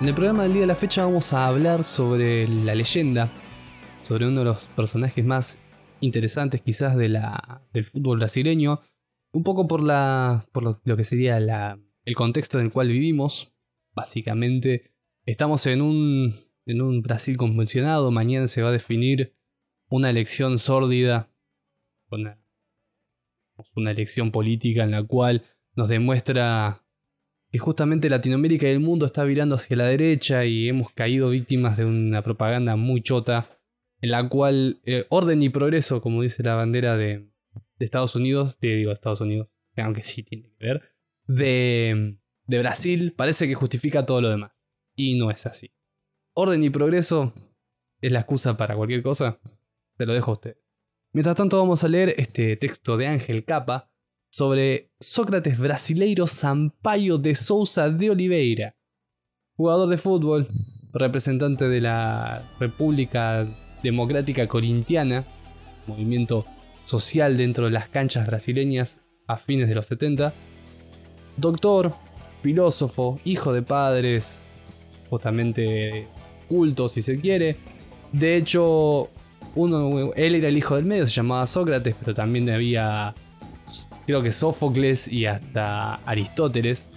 En el programa del día de la fecha vamos a hablar sobre la leyenda, sobre uno de los personajes más interesantes quizás del fútbol brasileño, un poco por, la, por lo, que sería el contexto en el cual vivimos. Básicamente estamos en un, Brasil convulsionado, mañana se va a definir una elección sórdida, una elección política en la cual nos demuestra que justamente Latinoamérica y el mundo está virando hacia la derecha y hemos caído víctimas de una propaganda muy chota, en la cual eh, orden y progreso, como dice la bandera de, Estados Unidos, te digo Estados Unidos, aunque sí tiene que ver, de, de Brasil, parece que justifica todo lo demás. Y no es así. Orden y progreso es la excusa para cualquier cosa. Te lo dejo a ustedes. Mientras tanto vamos a leer este texto de Ángel Capa, sobre Sócrates Brasileiro Sampaio de Souza de Oliveira, jugador de fútbol, representante de la República Democrática Corintiana, movimiento social dentro de las canchas brasileñas a fines de los 70, doctor, filósofo, hijo de padres justamente cultos si se quiere. De hecho, él era el hijo del medio, se llamaba Sócrates, pero también había creo que Sófocles y hasta Aristóteles.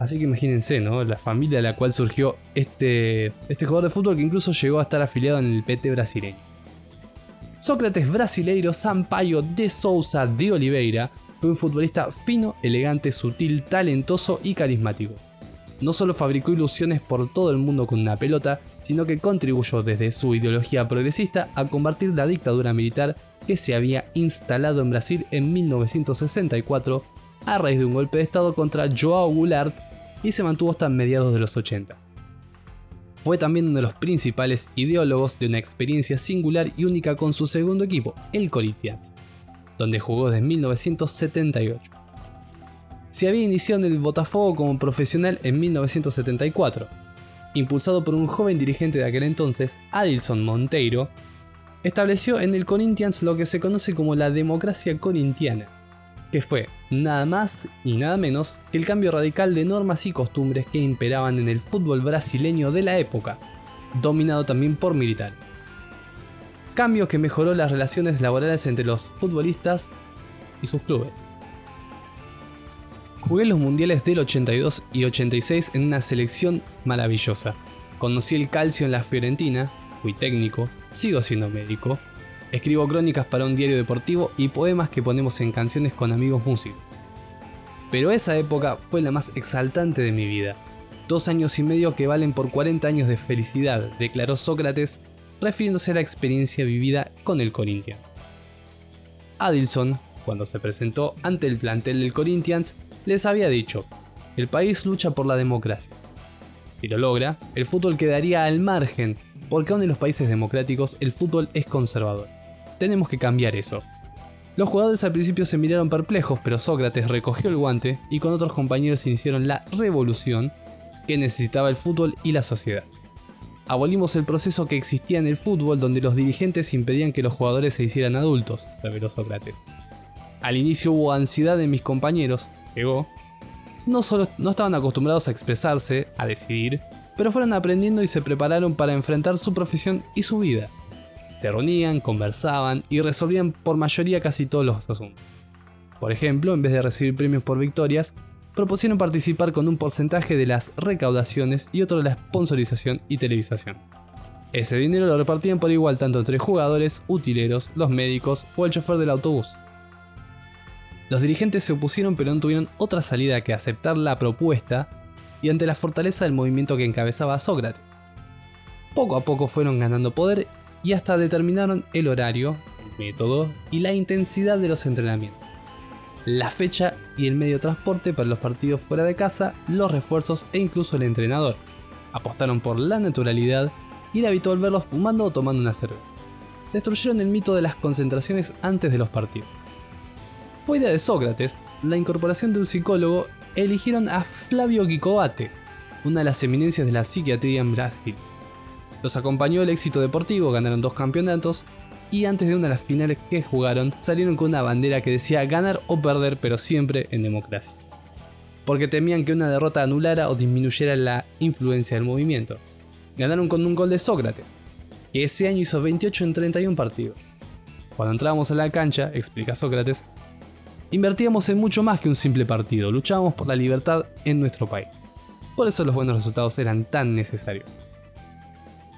Así que imagínense, ¿no? La familia de la cual surgió este, este jugador de fútbol que incluso llegó a estar afiliado en el PT brasileño. Sócrates brasileiro Sampaio de Souza de Oliveira fue un futbolista fino, elegante, sutil, talentoso y carismático. No solo fabricó ilusiones por todo el mundo con una pelota, sino que contribuyó desde su ideología progresista a combatir la dictadura militar que se había instalado en Brasil en 1964 a raíz de un golpe de estado contra Joao Goulart y se mantuvo hasta mediados de los 80. Fue también uno de los principales ideólogos de una experiencia singular y única con su segundo equipo, el Corinthians, donde jugó desde 1978. Se había iniciado en el Botafogo como profesional en 1974. Impulsado por un joven dirigente de aquel entonces, Adilson Monteiro, estableció en el Corinthians lo que se conoce como la democracia corintiana, que fue nada más y nada menos que el cambio radical de normas y costumbres que imperaban en el fútbol brasileño de la época, dominado también por militares. Cambio que mejoró las relaciones laborales entre los futbolistas y sus clubes. Jugué los mundiales del 82 y 86 en una selección maravillosa. Conocí el calcio en la Fiorentina, fui técnico, sigo siendo médico, escribo crónicas para un diario deportivo y poemas que ponemos en canciones con amigos músicos. Pero esa época fue la más exaltante de mi vida. Dos años y medio que valen por 40 años de felicidad, declaró Sócrates, refiriéndose a la experiencia vivida con el Corinthians. Adilson, cuando se presentó ante el plantel del Corinthians, les había dicho, el país lucha por la democracia. Si lo logra, el fútbol quedaría al margen porque aún en los países democráticos el fútbol es conservador. Tenemos que cambiar eso. Los jugadores al principio se miraron perplejos, pero Sócrates recogió el guante y con otros compañeros iniciaron la revolución que necesitaba el fútbol y la sociedad. Abolimos el proceso que existía en el fútbol donde los dirigentes impedían que los jugadores se hicieran adultos, reveló Sócrates. Al inicio hubo ansiedad de mis compañeros, llegó. No solo no estaban acostumbrados a expresarse, a decidir, pero fueron aprendiendo y se prepararon para enfrentar su profesión y su vida. Se reunían, conversaban y resolvían por mayoría casi todos los asuntos. Por ejemplo, en vez de recibir premios por victorias, propusieron participar con un porcentaje de las recaudaciones y otro de la sponsorización y televisación. Ese dinero lo repartían por igual tanto entre jugadores, utileros, los médicos o el chofer del autobús. Los dirigentes se opusieron pero no tuvieron otra salida que aceptar la propuesta y ante la fortaleza del movimiento que encabezaba Sócrates. Poco a poco fueron ganando poder y hasta determinaron el horario, el método y la intensidad de los entrenamientos, la fecha y el medio de transporte para los partidos fuera de casa, los refuerzos e incluso el entrenador. Apostaron por la naturalidad y era habitual verlos fumando o tomando una cerveza. Destruyeron el mito de las concentraciones antes de los partidos. Fue de Sócrates la incorporación de un psicólogo eligieron a Flavio Guicobate, una de las eminencias de la psiquiatría en Brasil. Los acompañó el éxito deportivo, ganaron dos campeonatos y antes de una de las finales que jugaron salieron con una bandera que decía ganar o perder pero siempre en democracia. porque temían que una derrota anulara o disminuyera la influencia del movimiento. Ganaron con un gol de Sócrates, que ese año hizo 28 en 31 partidos. Cuando entrábamos a la cancha, explica Sócrates, invertíamos en mucho más que un simple partido, luchábamos por la libertad en nuestro país. Por eso los buenos resultados eran tan necesarios.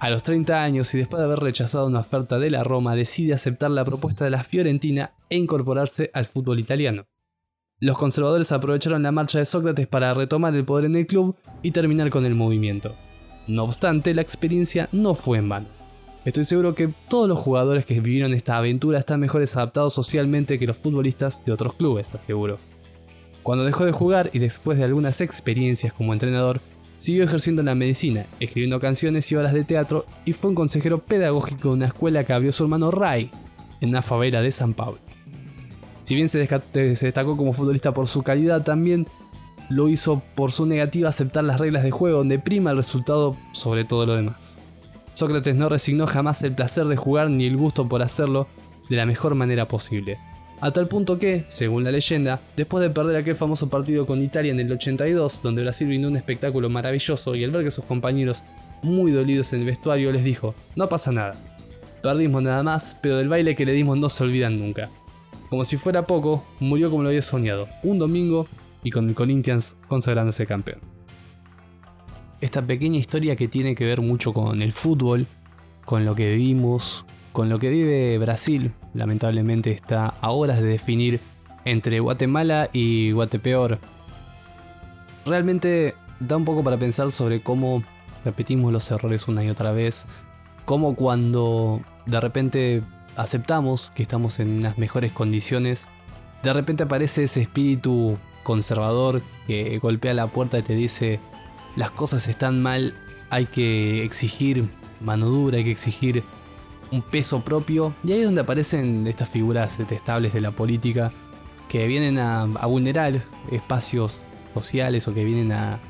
A los 30 años y después de haber rechazado una oferta de la Roma, decide aceptar la propuesta de la Fiorentina e incorporarse al fútbol italiano. Los conservadores aprovecharon la marcha de Sócrates para retomar el poder en el club y terminar con el movimiento. No obstante, la experiencia no fue en vano. Estoy seguro que todos los jugadores que vivieron esta aventura están mejores adaptados socialmente que los futbolistas de otros clubes, aseguro. Cuando dejó de jugar y después de algunas experiencias como entrenador, siguió ejerciendo la medicina, escribiendo canciones y obras de teatro y fue un consejero pedagógico de una escuela que abrió su hermano Ray en una favela de San Pablo. Si bien se, destacó como futbolista por su calidad, también lo hizo por su negativa a aceptar las reglas de juego donde prima el resultado sobre todo lo demás. Sócrates no resignó jamás el placer de jugar ni el gusto por hacerlo de la mejor manera posible. A tal punto que, según la leyenda, después de perder aquel famoso partido con Italia en el 82, donde Brasil brindó un espectáculo maravilloso y al ver que sus compañeros, muy dolidos en el vestuario, les dijo, no pasa nada. Perdimos nada más, pero del baile que le dimos no se olvidan nunca. Como si fuera poco, murió como lo había soñado, un domingo y con el Corinthians consagrándose campeón esta pequeña historia que tiene que ver mucho con el fútbol, con lo que vivimos, con lo que vive Brasil. Lamentablemente está a horas de definir entre Guatemala y Guatepeor. Realmente da un poco para pensar sobre cómo repetimos los errores una y otra vez. Cómo cuando de repente aceptamos que estamos en unas mejores condiciones, de repente aparece ese espíritu conservador que golpea la puerta y te dice, las cosas están mal, hay que exigir mano dura, hay que exigir un peso propio. Y ahí es donde aparecen estas figuras detestables de la política que vienen a, vulnerar espacios sociales o que vienen a,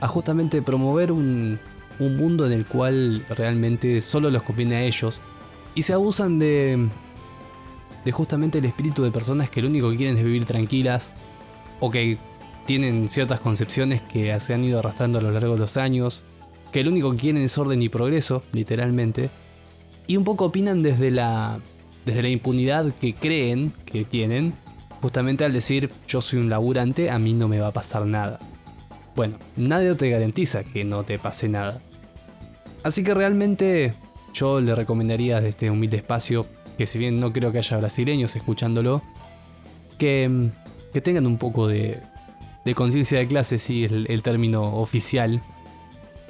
a justamente promover un, un mundo en el cual realmente solo los conviene a ellos. Y se abusan de, de justamente el espíritu de personas que lo único que quieren es vivir tranquilas o que tienen ciertas concepciones que se han ido arrastrando a lo largo de los años, que lo único que quieren es orden y progreso, literalmente, y un poco opinan desde la, desde la impunidad que creen que tienen, justamente al decir yo soy un laburante, a mí no me va a pasar nada. Bueno, nadie te garantiza que no te pase nada. Así que realmente yo le recomendaría desde este humilde espacio, que si bien no creo que haya brasileños escuchándolo, que, que tengan un poco de, de conciencia de clase, sí, es el, término oficial,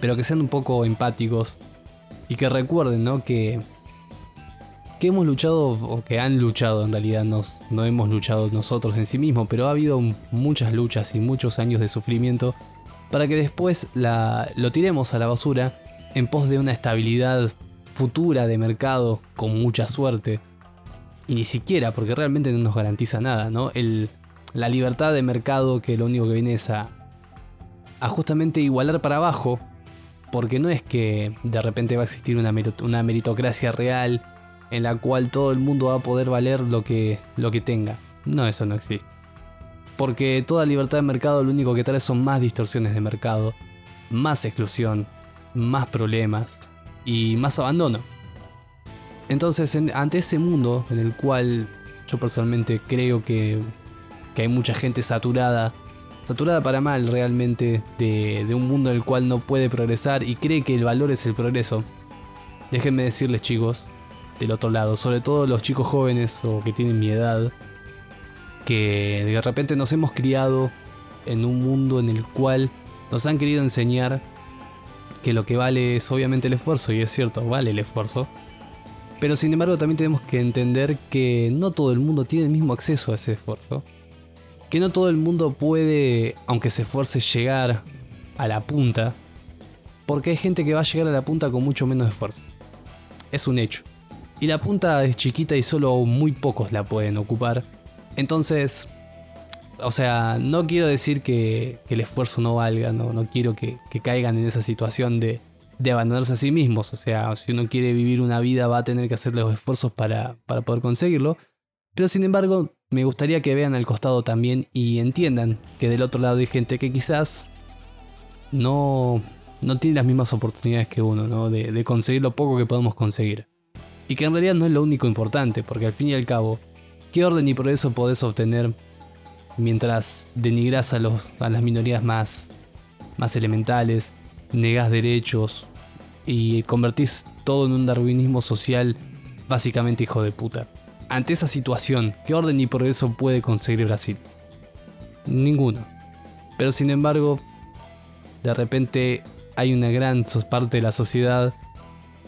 pero que sean un poco empáticos y que recuerden, ¿no? Que, que hemos luchado, o que han luchado en realidad, nos, no hemos luchado nosotros en sí mismos, pero ha habido muchas luchas y muchos años de sufrimiento para que después la, lo tiremos a la basura en pos de una estabilidad futura de mercado con mucha suerte. Y ni siquiera, porque realmente no nos garantiza nada, ¿no? El, la libertad de mercado que lo único que viene es a, justamente igualar para abajo, porque no es que de repente va a existir una, una meritocracia real en la cual todo el mundo va a poder valer lo que, lo que tenga. No, eso no existe. Porque toda libertad de mercado lo único que trae son más distorsiones de mercado, más exclusión, más problemas y más abandono. Entonces, ante ese mundo en el cual yo personalmente creo que que hay mucha gente saturada, saturada para mal realmente de, un mundo en el cual no puede progresar y cree que el valor es el progreso. Déjenme decirles chicos, del otro lado, sobre todo los chicos jóvenes o que tienen mi edad, que de repente nos hemos criado en un mundo en el cual nos han querido enseñar que lo que vale es obviamente el esfuerzo, y es cierto, vale el esfuerzo. Pero sin embargo también tenemos que entender que no todo el mundo tiene el mismo acceso a ese esfuerzo que no todo el mundo puede, aunque se esfuerce, llegar a la punta, porque hay gente que va a llegar a la punta con mucho menos esfuerzo. Es un hecho. Y la punta es chiquita y solo muy pocos la pueden ocupar. Entonces, o sea, no quiero decir que, el esfuerzo no valga, no, no quiero que, caigan en esa situación de, de, abandonarse a sí mismos. O sea, si uno quiere vivir una vida va a tener que hacer los esfuerzos para, para poder conseguirlo. Pero sin embargo, me gustaría que vean al costado también y entiendan que del otro lado hay gente que quizás no, no tiene las mismas oportunidades que uno, ¿no? De, conseguir lo poco que podemos conseguir. Y que en realidad no es lo único importante, porque al fin y al cabo, ¿qué orden y progreso podés obtener mientras denigras a, los, a las minorías más, más elementales, negás derechos y convertís todo en un darwinismo social básicamente hijo de puta? Ante esa situación, ¿qué orden y progreso puede conseguir Brasil? Ninguno. Pero sin embargo, de repente hay una gran parte de la sociedad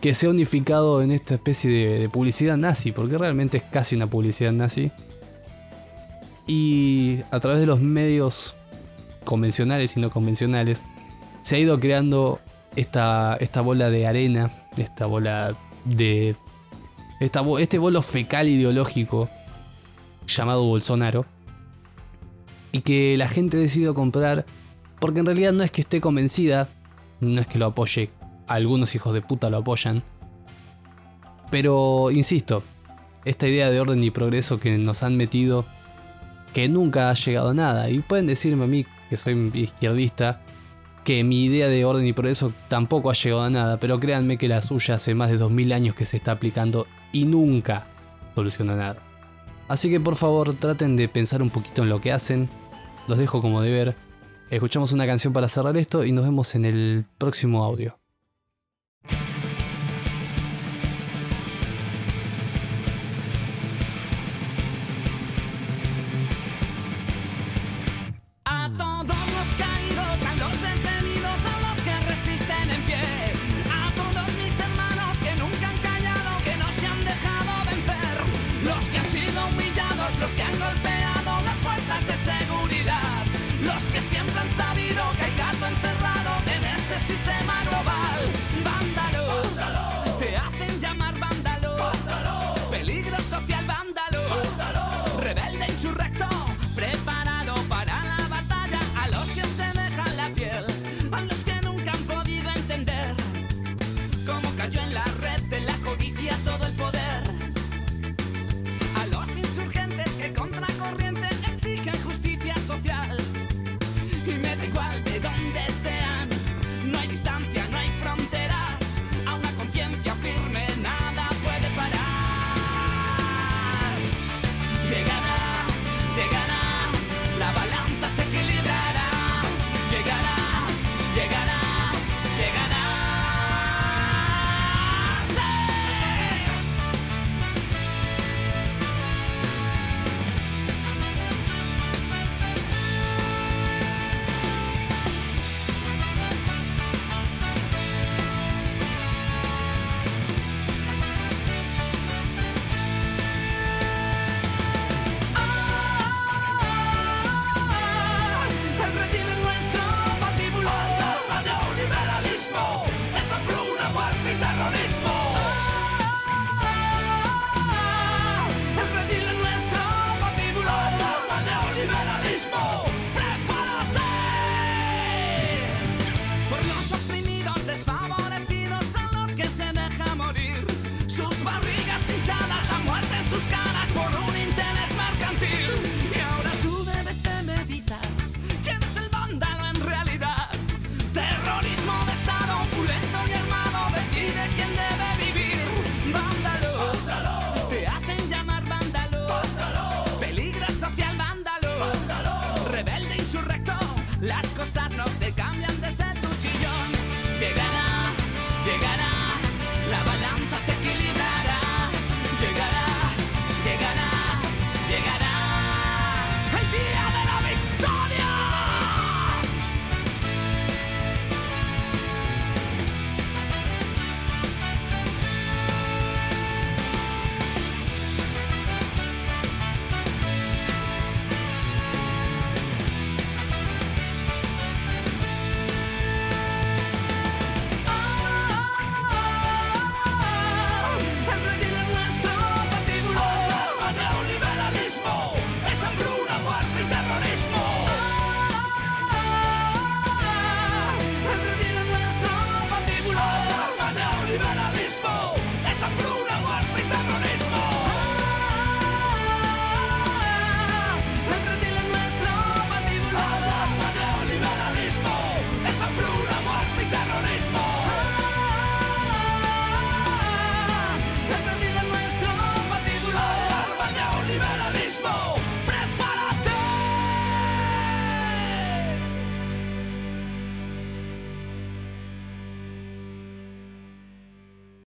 que se ha unificado en esta especie de, publicidad nazi, porque realmente es casi una publicidad nazi. Y a través de los medios convencionales y no convencionales, se ha ido creando esta, esta bola de arena, esta bola de... Este bolo fecal ideológico llamado Bolsonaro. Y que la gente decidido comprar porque en realidad no es que esté convencida, no es que lo apoye algunos hijos de puta lo apoyan. Pero, insisto, esta idea de orden y progreso que nos han metido, que nunca ha llegado a nada. Y pueden decirme a mí, que soy izquierdista, que mi idea de orden y progreso tampoco ha llegado a nada, pero créanme que la suya hace más de 2000 años que se está aplicando y nunca soluciona nada. Así que por favor traten de pensar un poquito en lo que hacen, los dejo como deber, escuchamos una canción para cerrar esto y nos vemos en el próximo audio.